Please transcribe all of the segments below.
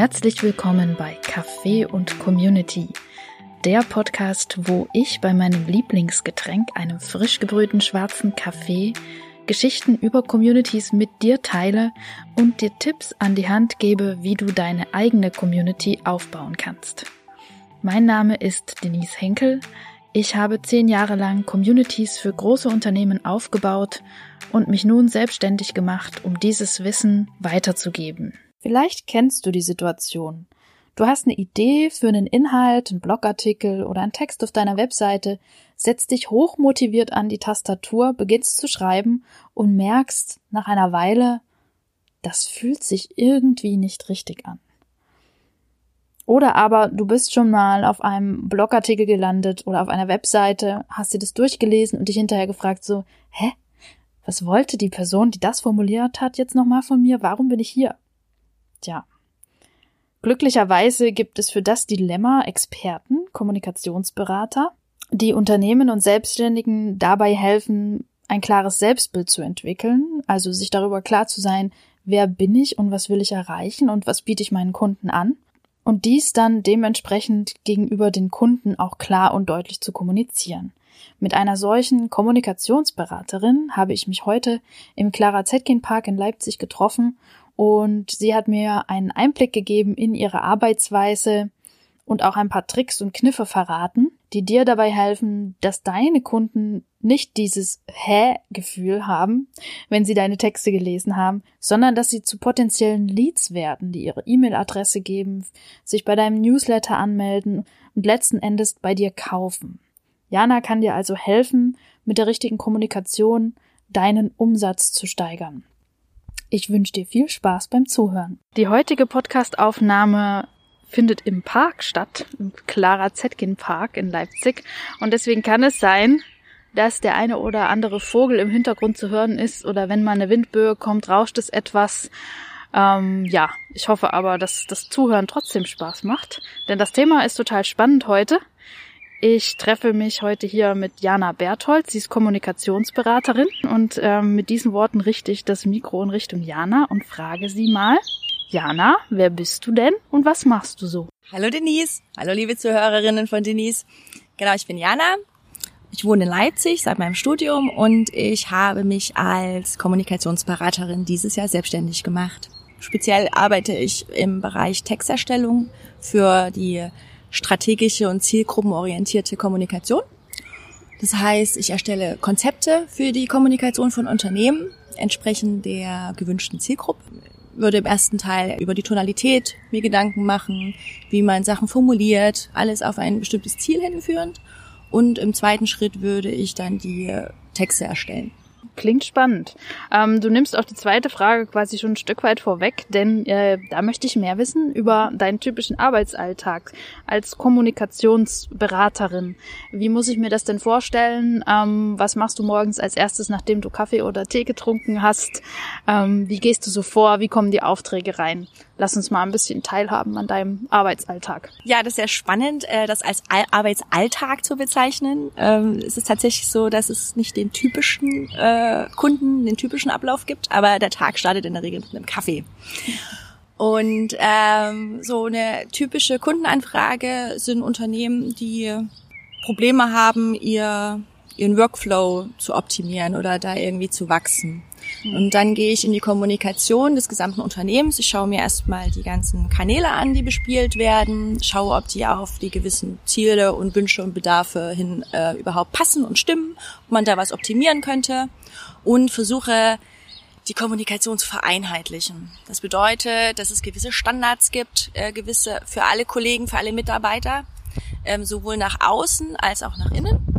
Herzlich willkommen bei Kaffee und Community, der Podcast, wo ich bei meinem Lieblingsgetränk, einem frisch gebrühten schwarzen Kaffee, Geschichten über Communities mit dir teile und dir Tipps an die Hand gebe, wie du deine eigene Community aufbauen kannst. Mein Name ist Denise Henkel. Ich habe zehn Jahre lang Communities für große Unternehmen aufgebaut und mich nun selbstständig gemacht, um dieses Wissen weiterzugeben. Vielleicht kennst du die Situation. Du hast eine Idee für einen Inhalt, einen Blogartikel oder einen Text auf deiner Webseite, setzt dich hochmotiviert an die Tastatur, beginnst zu schreiben und merkst nach einer Weile, das fühlt sich irgendwie nicht richtig an. Oder aber du bist schon mal auf einem Blogartikel gelandet oder auf einer Webseite, hast dir das durchgelesen und dich hinterher gefragt so, hä? Was wollte die Person, die das formuliert hat, jetzt nochmal von mir? Warum bin ich hier? Tja. Glücklicherweise gibt es für das Dilemma Experten, Kommunikationsberater, die Unternehmen und Selbstständigen dabei helfen, ein klares Selbstbild zu entwickeln, also sich darüber klar zu sein, wer bin ich und was will ich erreichen und was biete ich meinen Kunden an und dies dann dementsprechend gegenüber den Kunden auch klar und deutlich zu kommunizieren. Mit einer solchen Kommunikationsberaterin habe ich mich heute im Clara Zetkin Park in Leipzig getroffen und sie hat mir einen Einblick gegeben in ihre Arbeitsweise und auch ein paar Tricks und Kniffe verraten, die dir dabei helfen, dass deine Kunden nicht dieses Hä-Gefühl haben, wenn sie deine Texte gelesen haben, sondern dass sie zu potenziellen Leads werden, die ihre E-Mail-Adresse geben, sich bei deinem Newsletter anmelden und letzten Endes bei dir kaufen. Jana kann dir also helfen, mit der richtigen Kommunikation deinen Umsatz zu steigern. Ich wünsche dir viel Spaß beim Zuhören. Die heutige Podcastaufnahme findet im Park statt, im Clara Zetkin Park in Leipzig. Und deswegen kann es sein, dass der eine oder andere Vogel im Hintergrund zu hören ist oder wenn mal eine Windböe kommt, rauscht es etwas. Ähm, ja, ich hoffe aber, dass das Zuhören trotzdem Spaß macht, denn das Thema ist total spannend heute. Ich treffe mich heute hier mit Jana Berthold. Sie ist Kommunikationsberaterin und ähm, mit diesen Worten richte ich das Mikro in Richtung Jana und frage sie mal, Jana, wer bist du denn und was machst du so? Hallo Denise, hallo liebe Zuhörerinnen von Denise. Genau, ich bin Jana. Ich wohne in Leipzig seit meinem Studium und ich habe mich als Kommunikationsberaterin dieses Jahr selbstständig gemacht. Speziell arbeite ich im Bereich Texterstellung für die strategische und zielgruppenorientierte Kommunikation. Das heißt, ich erstelle Konzepte für die Kommunikation von Unternehmen entsprechend der gewünschten Zielgruppe. Würde im ersten Teil über die Tonalität mir Gedanken machen, wie man Sachen formuliert, alles auf ein bestimmtes Ziel hinführend. Und im zweiten Schritt würde ich dann die Texte erstellen. Klingt spannend. Ähm, du nimmst auch die zweite Frage quasi schon ein Stück weit vorweg, denn äh, da möchte ich mehr wissen über deinen typischen Arbeitsalltag als Kommunikationsberaterin. Wie muss ich mir das denn vorstellen? Ähm, was machst du morgens als erstes, nachdem du Kaffee oder Tee getrunken hast? Ähm, wie gehst du so vor? Wie kommen die Aufträge rein? Lass uns mal ein bisschen teilhaben an deinem Arbeitsalltag. Ja, das ist sehr spannend, äh, das als Arbeitsalltag zu bezeichnen. Ähm, es ist tatsächlich so, dass es nicht den typischen äh, Kunden, den typischen Ablauf gibt, aber der Tag startet in der Regel mit einem Kaffee. Und ähm, so eine typische Kundenanfrage sind Unternehmen, die Probleme haben, ihr ihren Workflow zu optimieren oder da irgendwie zu wachsen. Mhm. Und dann gehe ich in die Kommunikation des gesamten Unternehmens. Ich schaue mir erstmal die ganzen Kanäle an, die bespielt werden, schaue, ob die auf die gewissen Ziele und Wünsche und Bedarfe hin äh, überhaupt passen und stimmen, ob man da was optimieren könnte und versuche die Kommunikation zu vereinheitlichen. Das bedeutet, dass es gewisse Standards gibt, äh, gewisse für alle Kollegen, für alle Mitarbeiter, ähm, sowohl nach außen als auch nach innen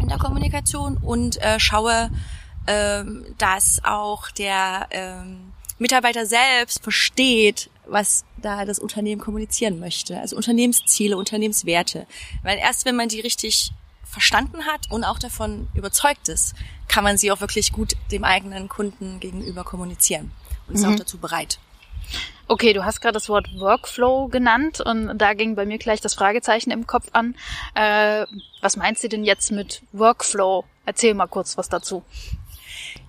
in der Kommunikation und äh, schaue, ähm, dass auch der ähm, Mitarbeiter selbst versteht, was da das Unternehmen kommunizieren möchte. Also Unternehmensziele, Unternehmenswerte. Weil erst wenn man die richtig verstanden hat und auch davon überzeugt ist, kann man sie auch wirklich gut dem eigenen Kunden gegenüber kommunizieren und ist mhm. auch dazu bereit. Okay, du hast gerade das Wort Workflow genannt und da ging bei mir gleich das Fragezeichen im Kopf an. Äh, was meinst du denn jetzt mit Workflow? Erzähl mal kurz was dazu.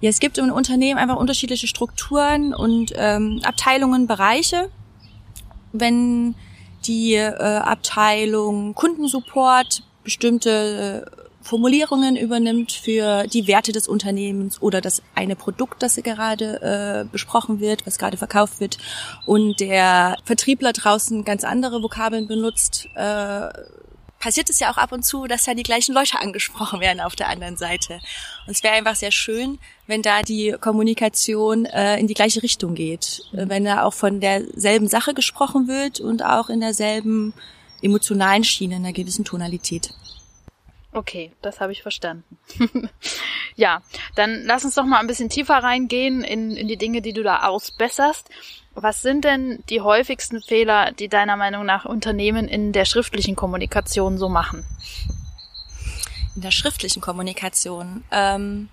Ja, es gibt im Unternehmen einfach unterschiedliche Strukturen und ähm, Abteilungen, Bereiche, wenn die äh, Abteilung Kundensupport bestimmte äh, Formulierungen übernimmt für die Werte des Unternehmens oder das eine Produkt, das gerade äh, besprochen wird, was gerade verkauft wird und der Vertriebler draußen ganz andere Vokabeln benutzt, äh, passiert es ja auch ab und zu, dass ja die gleichen Leute angesprochen werden auf der anderen Seite. Und es wäre einfach sehr schön, wenn da die Kommunikation äh, in die gleiche Richtung geht, mhm. wenn da auch von derselben Sache gesprochen wird und auch in derselben emotionalen Schiene, in einer gewissen Tonalität. Okay, das habe ich verstanden. ja, dann lass uns doch mal ein bisschen tiefer reingehen in, in die Dinge, die du da ausbesserst. Was sind denn die häufigsten Fehler, die deiner Meinung nach Unternehmen in der schriftlichen Kommunikation so machen? In der schriftlichen Kommunikation. Ähm,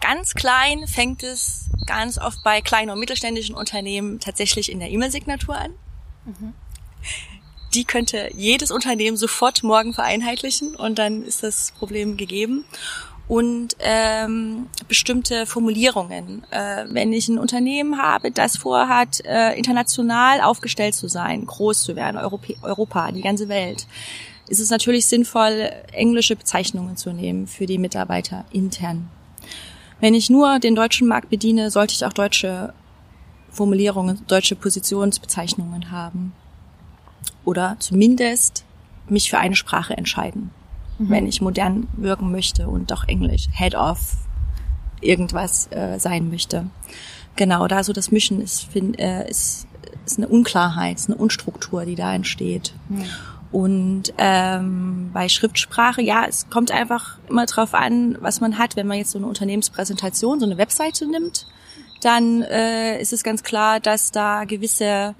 ganz klein fängt es ganz oft bei kleinen und mittelständischen Unternehmen tatsächlich in der E-Mail-Signatur an. Mhm die könnte jedes Unternehmen sofort morgen vereinheitlichen und dann ist das Problem gegeben. Und ähm, bestimmte Formulierungen. Äh, wenn ich ein Unternehmen habe, das vorhat, äh, international aufgestellt zu sein, groß zu werden, Europä Europa, die ganze Welt, ist es natürlich sinnvoll, englische Bezeichnungen zu nehmen für die Mitarbeiter intern. Wenn ich nur den deutschen Markt bediene, sollte ich auch deutsche Formulierungen, deutsche Positionsbezeichnungen haben oder zumindest mich für eine Sprache entscheiden, mhm. wenn ich modern wirken möchte und doch Englisch, Head of irgendwas äh, sein möchte. Genau, da so das Mischen ist, find, äh, ist, ist eine Unklarheit, ist eine Unstruktur, die da entsteht. Mhm. Und ähm, bei Schriftsprache, ja, es kommt einfach immer drauf an, was man hat. Wenn man jetzt so eine Unternehmenspräsentation, so eine Webseite nimmt, dann äh, ist es ganz klar, dass da gewisse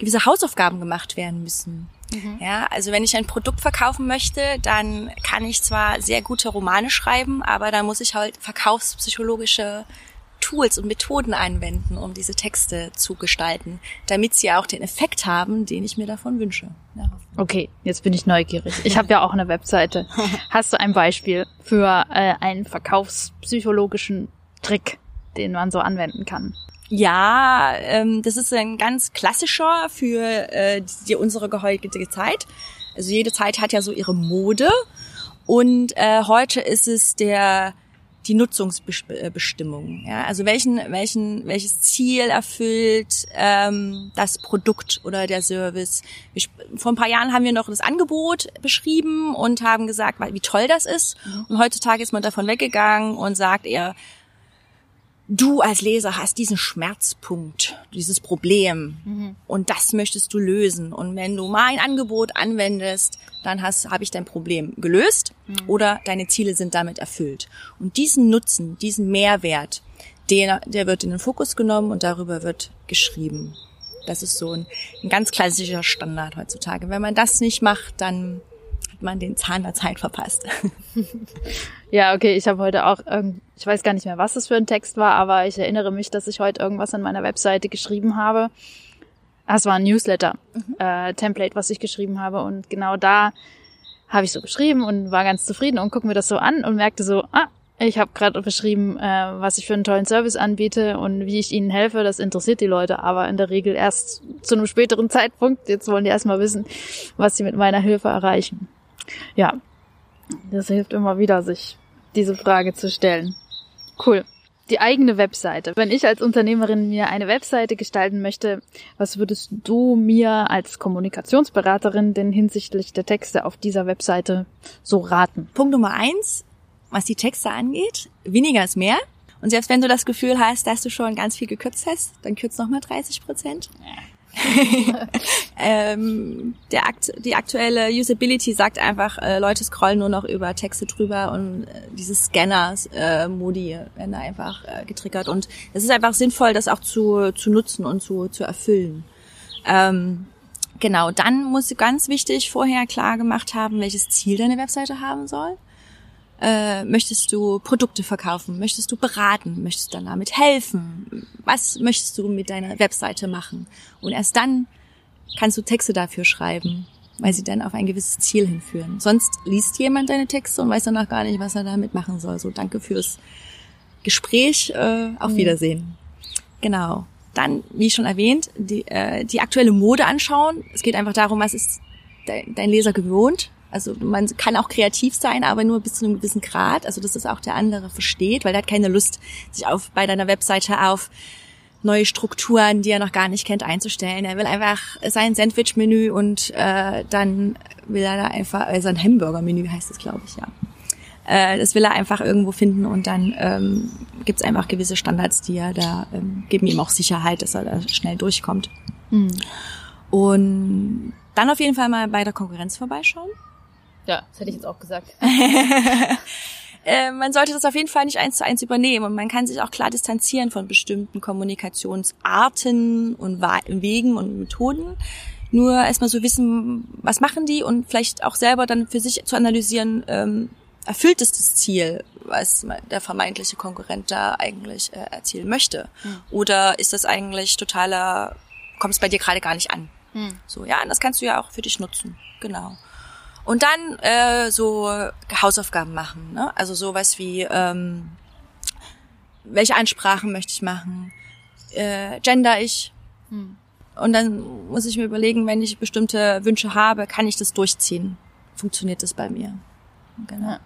gewisse Hausaufgaben gemacht werden müssen. Mhm. Ja, also wenn ich ein Produkt verkaufen möchte, dann kann ich zwar sehr gute Romane schreiben, aber da muss ich halt verkaufspsychologische Tools und Methoden anwenden, um diese Texte zu gestalten, damit sie auch den Effekt haben, den ich mir davon wünsche. Ja. Okay, jetzt bin ich neugierig. Ich habe ja auch eine Webseite. Hast du ein Beispiel für äh, einen verkaufspsychologischen Trick, den man so anwenden kann? Ja, ähm, das ist ein ganz klassischer für äh, die, unsere heutige Zeit. Also jede Zeit hat ja so ihre Mode und äh, heute ist es der die Nutzungsbestimmung. Ja? Also welchen, welchen, welches Ziel erfüllt ähm, das Produkt oder der Service? Vor ein paar Jahren haben wir noch das Angebot beschrieben und haben gesagt, wie toll das ist. Mhm. Und heutzutage ist man davon weggegangen und sagt eher, du als Leser hast diesen Schmerzpunkt, dieses Problem mhm. und das möchtest du lösen. Und wenn du mein Angebot anwendest, dann hast, habe ich dein Problem gelöst mhm. oder deine Ziele sind damit erfüllt. Und diesen Nutzen, diesen Mehrwert, der, der wird in den Fokus genommen und darüber wird geschrieben. Das ist so ein, ein ganz klassischer Standard heutzutage. Wenn man das nicht macht, dann man den Zahn der Zeit verpasst. ja, okay, ich habe heute auch, ich weiß gar nicht mehr, was das für ein Text war, aber ich erinnere mich, dass ich heute irgendwas an meiner Webseite geschrieben habe. Ah, es war ein Newsletter, mhm. äh, Template, was ich geschrieben habe und genau da habe ich so geschrieben und war ganz zufrieden und guck mir das so an und merkte so, ah, ich habe gerade beschrieben, äh, was ich für einen tollen Service anbiete und wie ich ihnen helfe. Das interessiert die Leute aber in der Regel erst zu einem späteren Zeitpunkt. Jetzt wollen die erstmal wissen, was sie mit meiner Hilfe erreichen. Ja, das hilft immer wieder, sich diese Frage zu stellen. Cool. Die eigene Webseite. Wenn ich als Unternehmerin mir eine Webseite gestalten möchte, was würdest du mir als Kommunikationsberaterin denn hinsichtlich der Texte auf dieser Webseite so raten? Punkt Nummer eins, was die Texte angeht, weniger ist mehr. Und selbst wenn du das Gefühl hast, dass du schon ganz viel gekürzt hast, dann kürzt nochmal 30 Prozent. ähm, der Akt, die aktuelle Usability sagt einfach, äh, Leute scrollen nur noch über Texte drüber und äh, diese Scanners-Modi äh, werden da einfach äh, getriggert. Und es ist einfach sinnvoll, das auch zu, zu nutzen und zu, zu erfüllen. Ähm, genau, dann muss ganz wichtig vorher klar gemacht haben, welches Ziel deine Webseite haben soll. Äh, möchtest du Produkte verkaufen? Möchtest du beraten? Möchtest du damit helfen? Was möchtest du mit deiner Webseite machen? Und erst dann kannst du Texte dafür schreiben, weil sie dann auf ein gewisses Ziel hinführen. Sonst liest jemand deine Texte und weiß danach gar nicht, was er damit machen soll. So, danke fürs Gespräch, äh, auf mhm. Wiedersehen. Genau. Dann, wie schon erwähnt, die, äh, die aktuelle Mode anschauen. Es geht einfach darum, was ist dein, dein Leser gewohnt. Also man kann auch kreativ sein, aber nur bis zu einem gewissen Grad. Also dass das auch der andere versteht, weil der hat keine Lust, sich auf bei deiner Webseite auf neue Strukturen, die er noch gar nicht kennt, einzustellen. Er will einfach sein Sandwich-Menü und äh, dann will er da einfach, äh, sein Hamburger-Menü heißt es, glaube ich, ja. Äh, das will er einfach irgendwo finden und dann ähm, gibt es einfach gewisse Standards, die er da ähm, geben ihm auch Sicherheit, dass er da schnell durchkommt. Mhm. Und dann auf jeden Fall mal bei der Konkurrenz vorbeischauen. Ja, das hätte ich jetzt auch gesagt. äh, man sollte das auf jeden Fall nicht eins zu eins übernehmen und man kann sich auch klar distanzieren von bestimmten Kommunikationsarten und Wegen und Methoden. Nur erstmal so wissen, was machen die und vielleicht auch selber dann für sich zu analysieren, ähm, erfüllt es das Ziel, was der vermeintliche Konkurrent da eigentlich äh, erzielen möchte? Mhm. Oder ist das eigentlich totaler, kommt es bei dir gerade gar nicht an? Mhm. So, ja, und das kannst du ja auch für dich nutzen. Genau. Und dann äh, so Hausaufgaben machen. Ne? Also sowas wie, ähm, welche Ansprachen möchte ich machen? Äh, gender ich? Hm. Und dann muss ich mir überlegen, wenn ich bestimmte Wünsche habe, kann ich das durchziehen? Funktioniert das bei mir? Genau.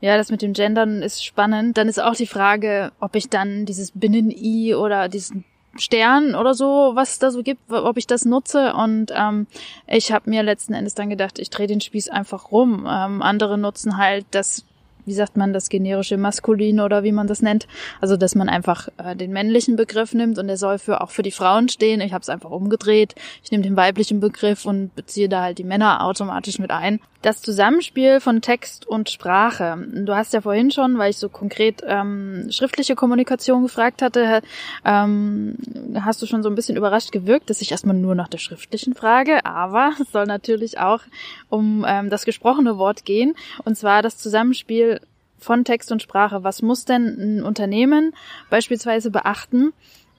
Ja, das mit dem Gendern ist spannend. Dann ist auch die Frage, ob ich dann dieses Binnen-I oder diesen Stern oder so, was es da so gibt, ob ich das nutze. Und ähm, ich habe mir letzten Endes dann gedacht, ich drehe den Spieß einfach rum. Ähm, andere nutzen halt das wie sagt man, das generische Maskulin oder wie man das nennt. Also, dass man einfach äh, den männlichen Begriff nimmt und der soll für auch für die Frauen stehen. Ich habe es einfach umgedreht. Ich nehme den weiblichen Begriff und beziehe da halt die Männer automatisch mit ein. Das Zusammenspiel von Text und Sprache. Du hast ja vorhin schon, weil ich so konkret ähm, schriftliche Kommunikation gefragt hatte, ähm, hast du schon so ein bisschen überrascht gewirkt, dass ich erstmal nur nach der schriftlichen frage, aber es soll natürlich auch um ähm, das gesprochene Wort gehen. Und zwar das Zusammenspiel von Text und Sprache. Was muss denn ein Unternehmen beispielsweise beachten,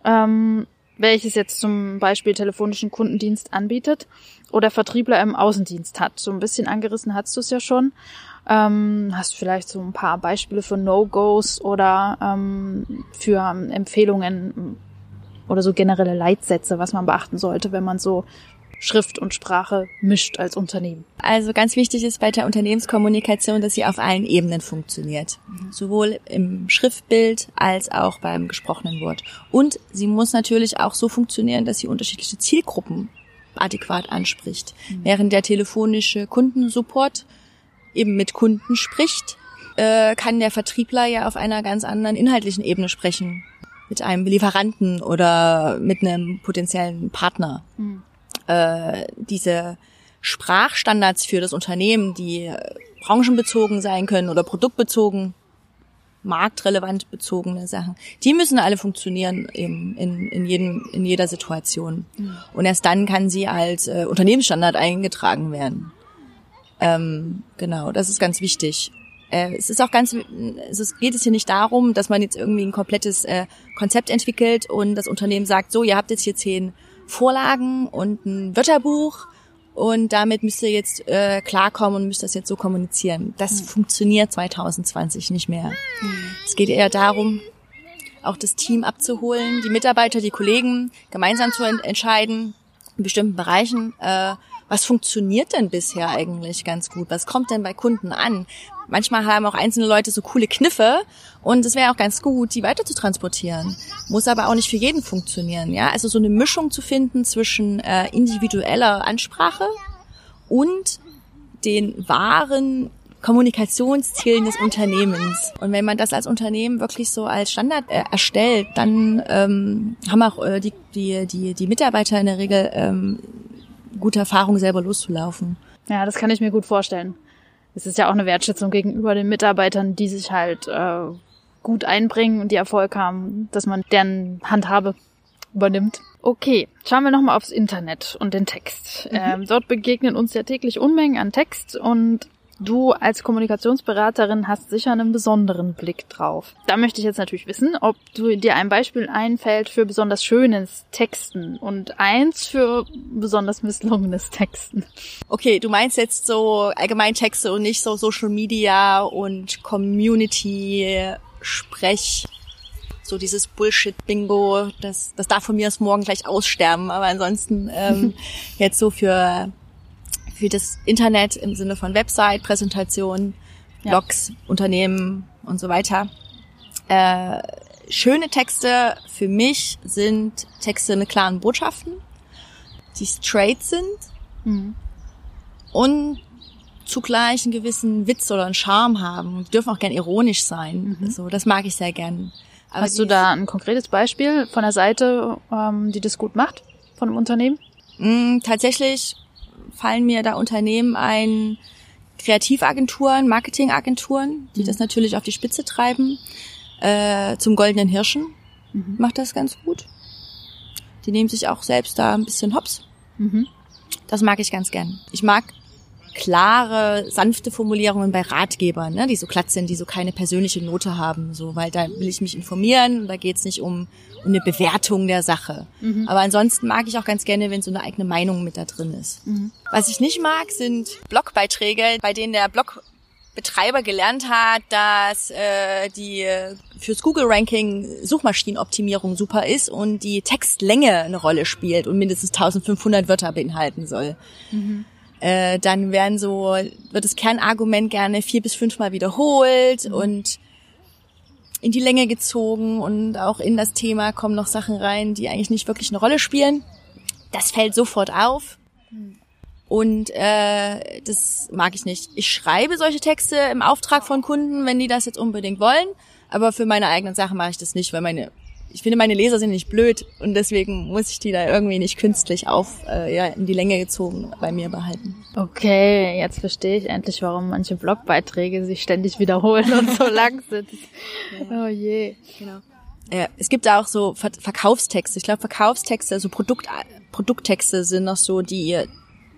ähm, welches jetzt zum Beispiel telefonischen Kundendienst anbietet oder Vertriebler im Außendienst hat? So ein bisschen angerissen hast du es ja schon. Ähm, hast du vielleicht so ein paar Beispiele für No-Gos oder ähm, für Empfehlungen oder so generelle Leitsätze, was man beachten sollte, wenn man so Schrift und Sprache mischt als Unternehmen. Also ganz wichtig ist bei der Unternehmenskommunikation, dass sie auf allen Ebenen funktioniert. Sowohl im Schriftbild als auch beim gesprochenen Wort. Und sie muss natürlich auch so funktionieren, dass sie unterschiedliche Zielgruppen adäquat anspricht. Mhm. Während der telefonische Kundensupport eben mit Kunden spricht, äh, kann der Vertriebler ja auf einer ganz anderen inhaltlichen Ebene sprechen. Mit einem Lieferanten oder mit einem potenziellen Partner. Mhm äh, diese Sprachstandards für das Unternehmen, die branchenbezogen sein können oder produktbezogen, marktrelevant bezogene Sachen, die müssen alle funktionieren in, in, in, jedem, in jeder Situation. Mhm. Und erst dann kann sie als äh, Unternehmensstandard eingetragen werden. Ähm, genau, das ist ganz wichtig. Äh, es ist auch ganz, es ist, geht es hier nicht darum, dass man jetzt irgendwie ein komplettes äh, Konzept entwickelt und das Unternehmen sagt, so, ihr habt jetzt hier zehn Vorlagen und ein Wörterbuch und damit müsst ihr jetzt äh, klarkommen und müsst das jetzt so kommunizieren. Das mhm. funktioniert 2020 nicht mehr. Mhm. Es geht eher darum, auch das Team abzuholen, die Mitarbeiter, die Kollegen gemeinsam zu ent entscheiden in bestimmten Bereichen, äh, was funktioniert denn bisher eigentlich ganz gut? Was kommt denn bei Kunden an? Manchmal haben auch einzelne Leute so coole Kniffe und es wäre auch ganz gut, die weiter zu transportieren. Muss aber auch nicht für jeden funktionieren, ja. Also so eine Mischung zu finden zwischen äh, individueller Ansprache und den wahren Kommunikationszielen des Unternehmens. Und wenn man das als Unternehmen wirklich so als Standard äh, erstellt, dann ähm, haben auch äh, die, die, die, die Mitarbeiter in der Regel ähm, gute Erfahrung, selber loszulaufen. Ja, das kann ich mir gut vorstellen es ist ja auch eine Wertschätzung gegenüber den Mitarbeitern, die sich halt äh, gut einbringen und die Erfolg haben, dass man deren Handhabe übernimmt. Okay, schauen wir nochmal aufs Internet und den Text. Mhm. Ähm, dort begegnen uns ja täglich Unmengen an Text und Du als Kommunikationsberaterin hast sicher einen besonderen Blick drauf. Da möchte ich jetzt natürlich wissen, ob du dir ein Beispiel einfällt für besonders schönes Texten und eins für besonders misslungenes Texten. Okay, du meinst jetzt so allgemein Texte und nicht so Social Media und Community Sprech so dieses Bullshit-Bingo, das, das darf von mir aus morgen gleich aussterben. Aber ansonsten ähm, jetzt so für, für das Internet im Sinne von Website, Präsentation, Blogs, ja. Unternehmen und so weiter. Äh, schöne Texte für mich sind Texte mit klaren Botschaften, die straight sind mhm. und zugleich einen gewissen Witz oder einen Charme haben. Die dürfen auch gern ironisch sein. Mhm. So, das mag ich sehr gern. Aber Hast du da ein konkretes Beispiel von der Seite, ähm, die das gut macht, von einem Unternehmen? Mm, tatsächlich fallen mir da Unternehmen ein, Kreativagenturen, Marketingagenturen, die mhm. das natürlich auf die Spitze treiben. Äh, zum Goldenen Hirschen mhm. macht das ganz gut. Die nehmen sich auch selbst da ein bisschen hops. Mhm. Das mag ich ganz gern. Ich mag klare, sanfte Formulierungen bei Ratgebern, ne, die so glatt sind, die so keine persönliche Note haben, so, weil da will ich mich informieren und da geht's nicht um, um eine Bewertung der Sache. Mhm. Aber ansonsten mag ich auch ganz gerne, wenn so eine eigene Meinung mit da drin ist. Mhm. Was ich nicht mag, sind Blogbeiträge, bei denen der Blog Betreiber gelernt hat, dass äh, die fürs Google-Ranking Suchmaschinenoptimierung super ist und die Textlänge eine Rolle spielt und mindestens 1500 Wörter beinhalten soll. Mhm äh, dann werden so, wird das Kernargument gerne vier bis fünfmal wiederholt mhm. und in die Länge gezogen und auch in das Thema kommen noch Sachen rein, die eigentlich nicht wirklich eine Rolle spielen. Das fällt sofort auf. Mhm. Und äh, das mag ich nicht. Ich schreibe solche Texte im Auftrag von Kunden, wenn die das jetzt unbedingt wollen. Aber für meine eigenen Sachen mache ich das nicht, weil meine ich finde, meine Leser sind nicht blöd und deswegen muss ich die da irgendwie nicht künstlich auf, äh, ja, in die Länge gezogen bei mir behalten. Okay, jetzt verstehe ich endlich, warum manche Blogbeiträge sich ständig wiederholen und so lang sind. Ja. Oh je. Genau. Ja, es gibt da auch so Ver Verkaufstexte. Ich glaube, Verkaufstexte, also Produkt, Produkttexte sind noch so die,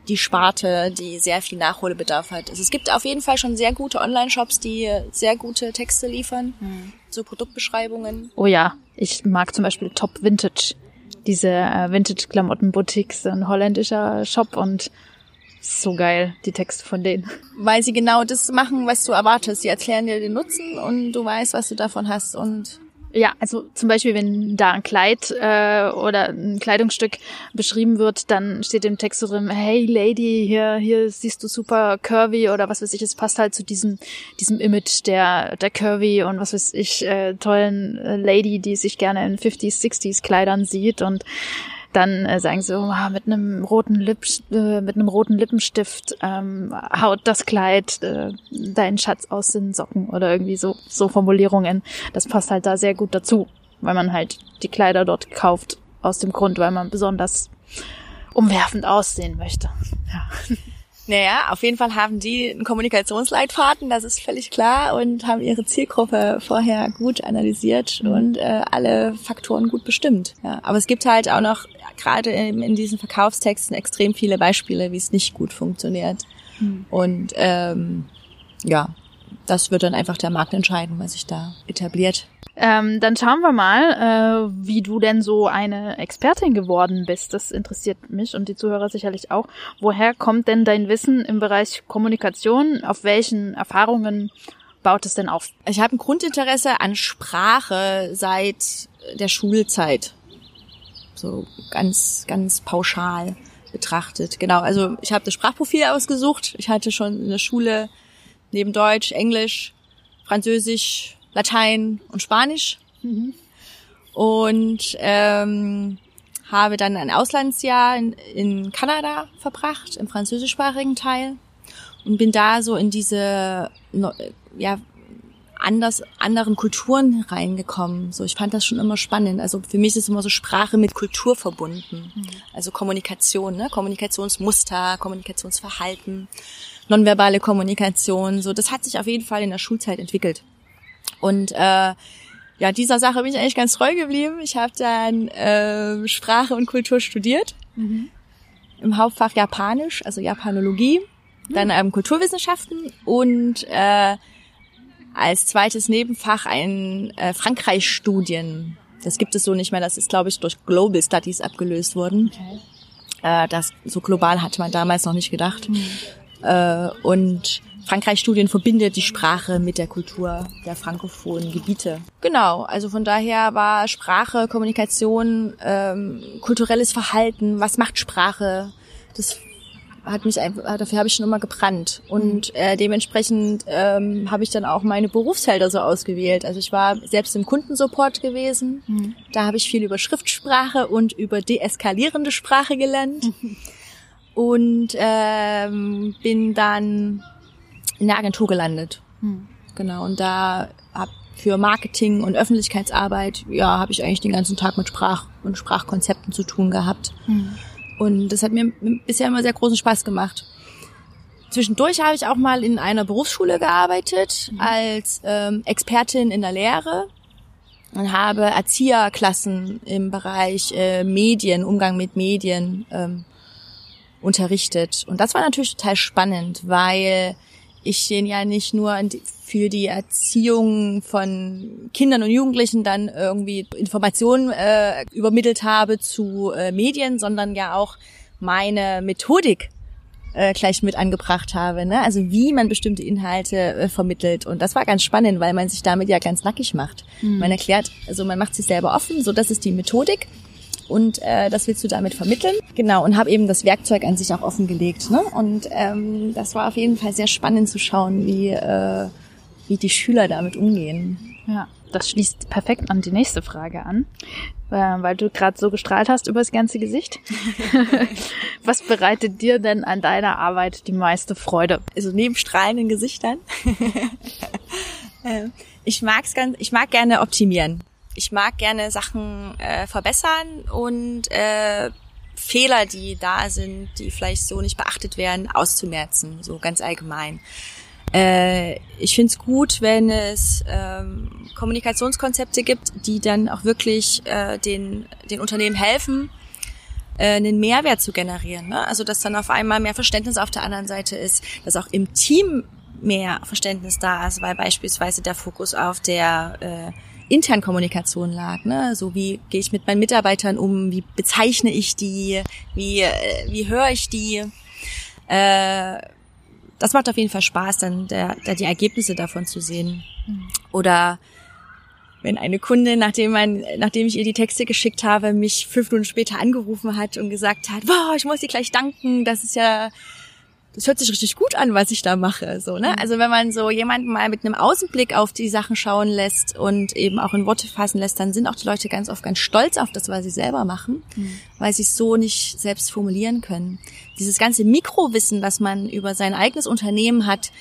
die Sparte, die sehr viel Nachholbedarf hat. Also es gibt auf jeden Fall schon sehr gute Online-Shops, die sehr gute Texte liefern, mhm. so Produktbeschreibungen. Oh ja, ich mag zum Beispiel Top Vintage, diese äh, Vintage-Klamotten-Boutiques, ein holländischer Shop und so geil, die Texte von denen. Weil sie genau das machen, was du erwartest. Sie erklären dir den Nutzen und du weißt, was du davon hast und ja, also zum Beispiel, wenn da ein Kleid äh, oder ein Kleidungsstück beschrieben wird, dann steht im Text so drin, hey Lady, hier, hier siehst du super curvy oder was weiß ich, es passt halt zu diesem, diesem Image der, der curvy und was weiß ich, äh, tollen äh, Lady, die sich gerne in 50s, 60s Kleidern sieht. Und dann äh, sagen sie, oh, mit einem roten Lip, äh, mit einem roten Lippenstift ähm, haut das Kleid äh, deinen Schatz aus den Socken oder irgendwie so so Formulierungen. Das passt halt da sehr gut dazu, weil man halt die Kleider dort kauft aus dem Grund, weil man besonders umwerfend aussehen möchte. Ja. Naja, auf jeden Fall haben die einen Kommunikationsleitfaden, das ist völlig klar, und haben ihre Zielgruppe vorher gut analysiert mhm. und äh, alle Faktoren gut bestimmt. Ja, aber es gibt halt auch noch gerade in, in diesen Verkaufstexten extrem viele Beispiele, wie es nicht gut funktioniert. Mhm. Und ähm, ja, das wird dann einfach der Markt entscheiden, was sich da etabliert. Ähm, dann schauen wir mal, äh, wie du denn so eine Expertin geworden bist. Das interessiert mich und die Zuhörer sicherlich auch. Woher kommt denn dein Wissen im Bereich Kommunikation? Auf welchen Erfahrungen baut es denn auf? Ich habe ein Grundinteresse an Sprache seit der Schulzeit. So ganz, ganz pauschal betrachtet. Genau, also ich habe das Sprachprofil ausgesucht. Ich hatte schon in der Schule neben Deutsch, Englisch, Französisch, Latein und Spanisch. Mhm. Und ähm, habe dann ein Auslandsjahr in, in Kanada verbracht, im französischsprachigen Teil. Und bin da so in diese ja, anders, anderen Kulturen reingekommen. So, ich fand das schon immer spannend. Also für mich ist immer so Sprache mit Kultur verbunden. Mhm. Also Kommunikation, ne? Kommunikationsmuster, Kommunikationsverhalten, nonverbale Kommunikation. So, das hat sich auf jeden Fall in der Schulzeit entwickelt. Und äh, ja, dieser Sache bin ich eigentlich ganz treu geblieben. Ich habe dann äh, Sprache und Kultur studiert. Mhm. Im Hauptfach Japanisch, also Japanologie, mhm. dann ähm, Kulturwissenschaften und äh, als zweites Nebenfach ein äh, Frankreich-Studien. Das gibt es so nicht mehr. Das ist, glaube ich, durch Global Studies abgelöst worden. Okay. Äh, das so global hatte man damals noch nicht gedacht. Mhm. Äh, und Frankreich-Studien verbindet die Sprache mit der Kultur der frankophonen Gebiete. Genau, also von daher war Sprache, Kommunikation, ähm, kulturelles Verhalten, was macht Sprache, das hat mich einfach, dafür habe ich schon immer gebrannt. Und äh, dementsprechend ähm, habe ich dann auch meine Berufsfelder so ausgewählt. Also ich war selbst im Kundensupport gewesen. Mhm. Da habe ich viel über Schriftsprache und über deeskalierende Sprache gelernt. Mhm. Und ähm, bin dann in der Agentur gelandet. Mhm. Genau. Und da hab für Marketing und Öffentlichkeitsarbeit, ja, habe ich eigentlich den ganzen Tag mit Sprach und Sprachkonzepten zu tun gehabt. Mhm. Und das hat mir bisher immer sehr großen Spaß gemacht. Zwischendurch habe ich auch mal in einer Berufsschule gearbeitet mhm. als ähm, Expertin in der Lehre und habe Erzieherklassen im Bereich äh, Medien, Umgang mit Medien ähm, unterrichtet. Und das war natürlich total spannend, weil ich den ja nicht nur für die Erziehung von Kindern und Jugendlichen dann irgendwie Informationen äh, übermittelt habe zu äh, Medien, sondern ja auch meine Methodik äh, gleich mit angebracht habe, ne? Also wie man bestimmte Inhalte äh, vermittelt und das war ganz spannend, weil man sich damit ja ganz nackig macht. Mhm. Man erklärt, also man macht sich selber offen, so das ist die Methodik und äh, das willst du damit vermitteln. Genau, und habe eben das Werkzeug an sich auch offengelegt. Ne? Und ähm, das war auf jeden Fall sehr spannend zu schauen, wie, äh, wie die Schüler damit umgehen. Ja, das schließt perfekt an die nächste Frage an, äh, weil du gerade so gestrahlt hast über das ganze Gesicht. Was bereitet dir denn an deiner Arbeit die meiste Freude? Also neben strahlenden Gesichtern. Äh, ich mag's ganz, ich mag gerne optimieren ich mag gerne Sachen äh, verbessern und äh, Fehler, die da sind, die vielleicht so nicht beachtet werden, auszumerzen, so ganz allgemein. Äh, ich finde es gut, wenn es ähm, Kommunikationskonzepte gibt, die dann auch wirklich äh, den, den Unternehmen helfen, äh, einen Mehrwert zu generieren. Ne? Also dass dann auf einmal mehr Verständnis auf der anderen Seite ist, dass auch im Team mehr Verständnis da ist, weil beispielsweise der Fokus auf der äh, internen Kommunikation lag. Ne? So wie gehe ich mit meinen Mitarbeitern um, wie bezeichne ich die, wie, äh, wie höre ich die. Äh, das macht auf jeden Fall Spaß, dann der, der die Ergebnisse davon zu sehen. Mhm. Oder wenn eine Kundin, nachdem, man, nachdem ich ihr die Texte geschickt habe, mich fünf Minuten später angerufen hat und gesagt hat, wow, ich muss dir gleich danken, das ist ja das hört sich richtig gut an, was ich da mache. So, ne? Mhm. Also wenn man so jemanden mal mit einem Außenblick auf die Sachen schauen lässt und eben auch in Worte fassen lässt, dann sind auch die Leute ganz oft ganz stolz auf das, was sie selber machen, mhm. weil sie es so nicht selbst formulieren können. Dieses ganze Mikrowissen, was man über sein eigenes Unternehmen hat,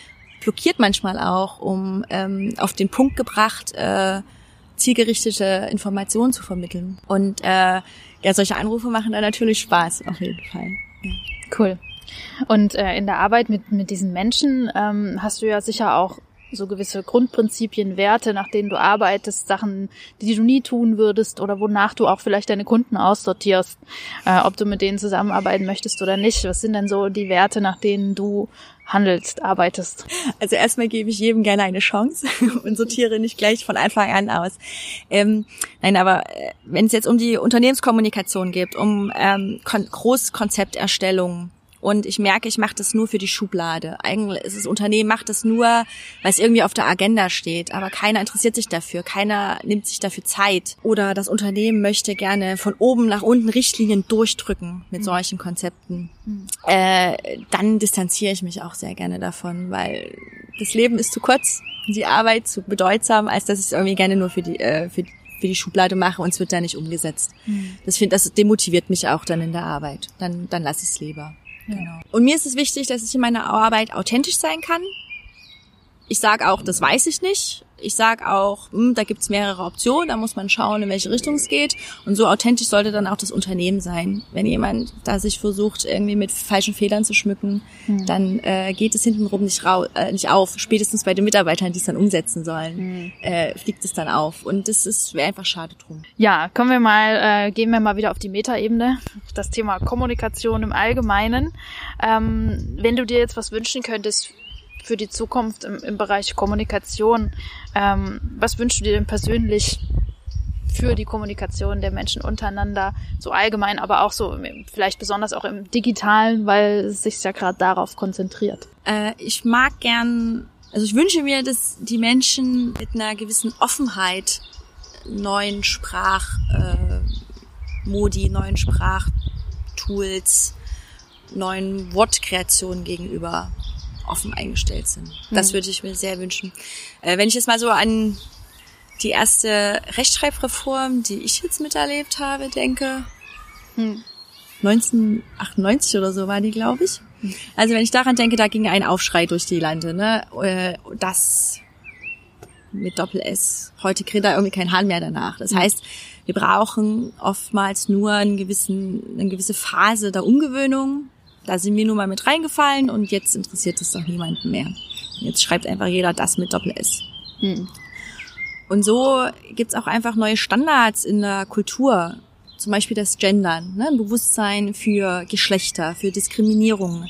blockiert manchmal auch, um ähm, auf den Punkt gebracht, äh, zielgerichtete Informationen zu vermitteln. Und äh, ja, solche Anrufe machen da natürlich Spaß, auf jeden Fall. Ja. Cool. Und äh, in der Arbeit mit, mit diesen Menschen ähm, hast du ja sicher auch so gewisse Grundprinzipien, Werte, nach denen du arbeitest, Sachen, die du nie tun würdest oder wonach du auch vielleicht deine Kunden aussortierst, äh, ob du mit denen zusammenarbeiten möchtest oder nicht. Was sind denn so die Werte, nach denen du handelst, arbeitest? Also erstmal gebe ich jedem gerne eine Chance und sortiere nicht gleich von Anfang an aus. Ähm, nein, aber äh, wenn es jetzt um die Unternehmenskommunikation geht, um ähm, Großkonzepterstellung, und ich merke, ich mache das nur für die Schublade. Eigentlich ist das Unternehmen macht das nur, weil es irgendwie auf der Agenda steht, aber keiner interessiert sich dafür, keiner nimmt sich dafür Zeit. Oder das Unternehmen möchte gerne von oben nach unten Richtlinien durchdrücken mit mhm. solchen Konzepten. Mhm. Äh, dann distanziere ich mich auch sehr gerne davon, weil das Leben ist zu kurz, die Arbeit zu bedeutsam, als dass ich es irgendwie gerne nur für die, äh, für, für die Schublade mache und es wird da nicht umgesetzt. Mhm. Das finde, das demotiviert mich auch dann in der Arbeit. Dann, dann lasse ich es lieber. Genau. Und mir ist es wichtig, dass ich in meiner Arbeit authentisch sein kann. Ich sage auch, das weiß ich nicht. Ich sage auch, hm, da gibt's mehrere Optionen, da muss man schauen, in welche Richtung es geht. Und so authentisch sollte dann auch das Unternehmen sein. Wenn jemand da sich versucht, irgendwie mit falschen Fehlern zu schmücken, mhm. dann äh, geht es hintenrum nicht, rau äh, nicht auf. Spätestens bei den Mitarbeitern, die es dann umsetzen sollen, mhm. äh, fliegt es dann auf. Und das ist wäre einfach schade drum. Ja, kommen wir mal, äh, gehen wir mal wieder auf die Metaebene. Das Thema Kommunikation im Allgemeinen. Ähm, wenn du dir jetzt was wünschen könntest für die Zukunft im, im Bereich Kommunikation. Ähm, was wünschst du dir denn persönlich für die Kommunikation der Menschen untereinander, so allgemein, aber auch so vielleicht besonders auch im digitalen, weil es sich ja gerade darauf konzentriert. Äh, ich mag gern, also ich wünsche mir, dass die Menschen mit einer gewissen Offenheit neuen Sprachmodi, äh, neuen Sprachtools, neuen Wortkreationen gegenüber offen eingestellt sind. Das mhm. würde ich mir sehr wünschen. Äh, wenn ich jetzt mal so an die erste Rechtschreibreform, die ich jetzt miterlebt habe, denke, hm. 1998 oder so war die, glaube ich. Hm. Also wenn ich daran denke, da ging ein Aufschrei durch die Lande, ne? Äh, das mit Doppel S. Heute kriegt da irgendwie kein Hahn mehr danach. Das hm. heißt, wir brauchen oftmals nur einen gewissen, eine gewisse Phase der Umgewöhnung, da sind wir nun mal mit reingefallen und jetzt interessiert es doch niemanden mehr. Jetzt schreibt einfach jeder das mit Doppel-S. Hm. Und so gibt's auch einfach neue Standards in der Kultur. Zum Beispiel das Gendern, ne? ein Bewusstsein für Geschlechter, für Diskriminierung.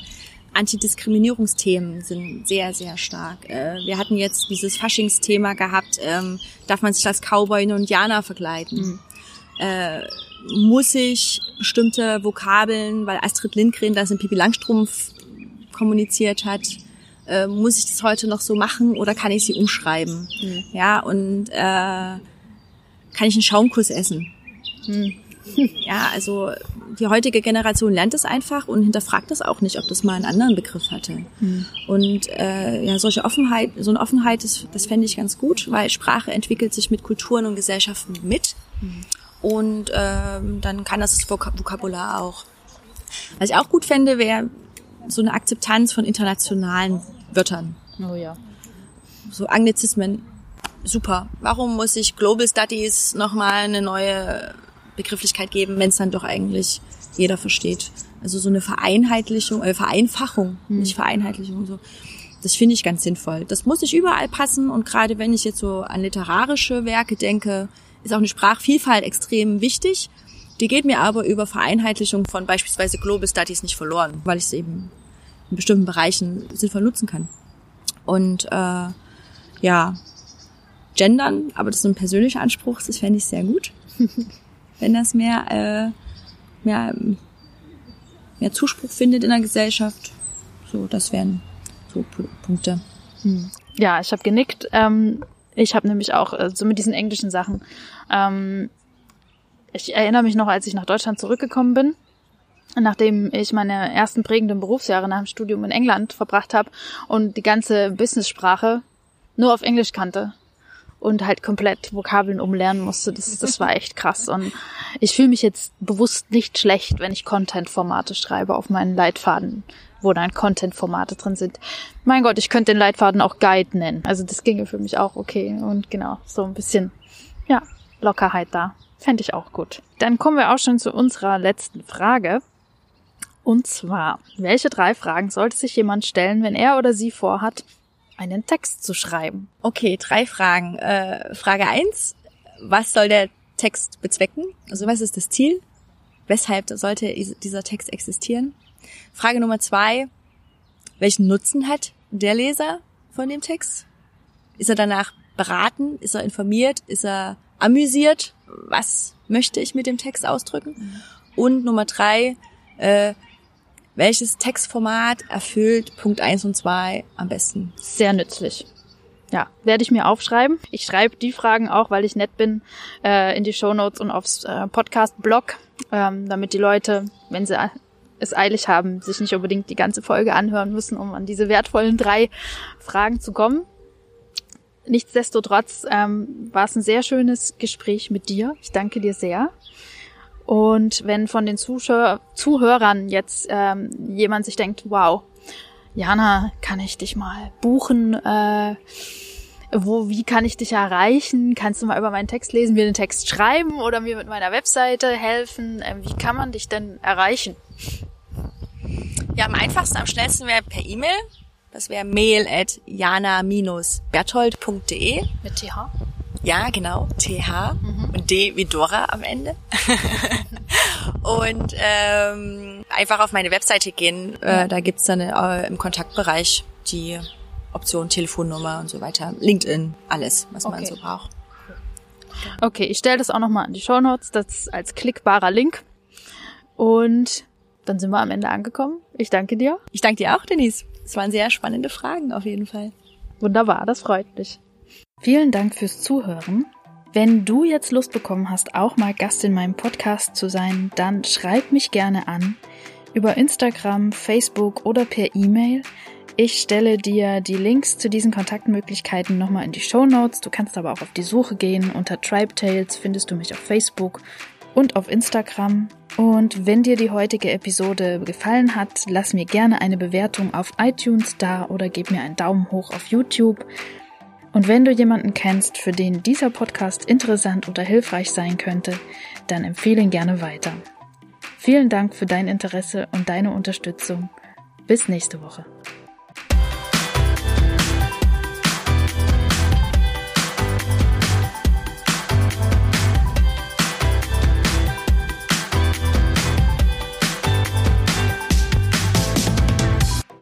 Antidiskriminierungsthemen sind sehr, sehr stark. Äh, wir hatten jetzt dieses Faschingsthema gehabt, ähm, darf man sich als Cowboy und Indianer verkleiden? Mhm. Äh, muss ich bestimmte Vokabeln, weil Astrid Lindgren das in Pipi Langstrumpf kommuniziert hat, äh, muss ich das heute noch so machen oder kann ich sie umschreiben? Mhm. Ja, und äh, kann ich einen Schaumkuss essen? Mhm. Ja, also die heutige Generation lernt es einfach und hinterfragt es auch nicht, ob das mal einen anderen Begriff hatte. Mhm. Und äh, ja, solche Offenheit, so eine Offenheit, das, das fände ich ganz gut, weil Sprache entwickelt sich mit Kulturen und Gesellschaften mit. Und ähm, dann kann das Vokabular auch. Was ich auch gut fände, wäre so eine Akzeptanz von internationalen Wörtern. Oh ja. So Anglizismen, super. Warum muss ich Global Studies nochmal eine neue Begrifflichkeit geben, wenn es dann doch eigentlich jeder versteht? Also so eine Vereinheitlichung, äh, Vereinfachung, hm. nicht Vereinheitlichung so. Das finde ich ganz sinnvoll. Das muss nicht überall passen und gerade wenn ich jetzt so an literarische Werke denke, ist auch eine Sprachvielfalt extrem wichtig. Die geht mir aber über Vereinheitlichung von beispielsweise Global Studies nicht verloren, weil ich es eben in bestimmten Bereichen sinnvoll nutzen kann. Und äh, ja, gendern, aber das ist ein persönlicher Anspruch, das fände ich sehr gut, wenn das mehr, äh, mehr, mehr Zuspruch findet in der Gesellschaft. So, das wären so Punkte. Hm. Ja, ich habe genickt. Ähm, ich habe nämlich auch äh, so mit diesen englischen Sachen. Ähm, ich erinnere mich noch, als ich nach Deutschland zurückgekommen bin, nachdem ich meine ersten prägenden Berufsjahre nach dem Studium in England verbracht habe und die ganze Business-Sprache nur auf Englisch kannte und halt komplett Vokabeln umlernen musste. Das, das war echt krass. Und ich fühle mich jetzt bewusst nicht schlecht, wenn ich Content-Formate schreibe auf meinen Leitfaden wo dann Content-Formate drin sind. Mein Gott, ich könnte den Leitfaden auch Guide nennen. Also das ginge für mich auch okay. Und genau, so ein bisschen, ja, Lockerheit da. Fände ich auch gut. Dann kommen wir auch schon zu unserer letzten Frage. Und zwar, welche drei Fragen sollte sich jemand stellen, wenn er oder sie vorhat, einen Text zu schreiben? Okay, drei Fragen. Äh, Frage eins: Was soll der Text bezwecken? Also was ist das Ziel? Weshalb sollte dieser Text existieren? Frage Nummer zwei, welchen Nutzen hat der Leser von dem Text? Ist er danach beraten? Ist er informiert? Ist er amüsiert? Was möchte ich mit dem Text ausdrücken? Und Nummer drei, äh, welches Textformat erfüllt Punkt eins und zwei am besten? Sehr nützlich. Ja, werde ich mir aufschreiben. Ich schreibe die Fragen auch, weil ich nett bin, äh, in die Show Notes und aufs äh, Podcast-Blog, ähm, damit die Leute, wenn sie es eilig haben, sich nicht unbedingt die ganze Folge anhören müssen, um an diese wertvollen drei Fragen zu kommen. Nichtsdestotrotz ähm, war es ein sehr schönes Gespräch mit dir. Ich danke dir sehr. Und wenn von den Zuschauer, Zuhörern jetzt ähm, jemand sich denkt, wow, Jana, kann ich dich mal buchen? Äh, wo, wie kann ich dich erreichen? Kannst du mal über meinen Text lesen, mir den Text schreiben oder mir mit meiner Webseite helfen? Ähm, wie kann man dich denn erreichen? Ja, am einfachsten, am schnellsten wäre per E-Mail. Das wäre mail at jana-berthold.de. Mit TH? Ja, genau. TH mhm. und D wie Dora am Ende. und ähm, einfach auf meine Webseite gehen. Äh, da gibt's dann äh, im Kontaktbereich die Option Telefonnummer und so weiter. LinkedIn, alles, was okay. man so braucht. Okay, ich stelle das auch nochmal an die Show Notes, das als klickbarer Link. Und dann sind wir am Ende angekommen. Ich danke dir. Ich danke dir auch, Denise. Es waren sehr spannende Fragen auf jeden Fall. Wunderbar, das freut mich. Vielen Dank fürs Zuhören. Wenn du jetzt Lust bekommen hast, auch mal Gast in meinem Podcast zu sein, dann schreib mich gerne an über Instagram, Facebook oder per E-Mail. Ich stelle dir die Links zu diesen Kontaktmöglichkeiten nochmal in die Show Notes. Du kannst aber auch auf die Suche gehen. Unter Tribe Tales findest du mich auf Facebook und auf Instagram. Und wenn dir die heutige Episode gefallen hat, lass mir gerne eine Bewertung auf iTunes da oder gib mir einen Daumen hoch auf YouTube. Und wenn du jemanden kennst, für den dieser Podcast interessant oder hilfreich sein könnte, dann empfehle ihn gerne weiter. Vielen Dank für dein Interesse und deine Unterstützung. Bis nächste Woche.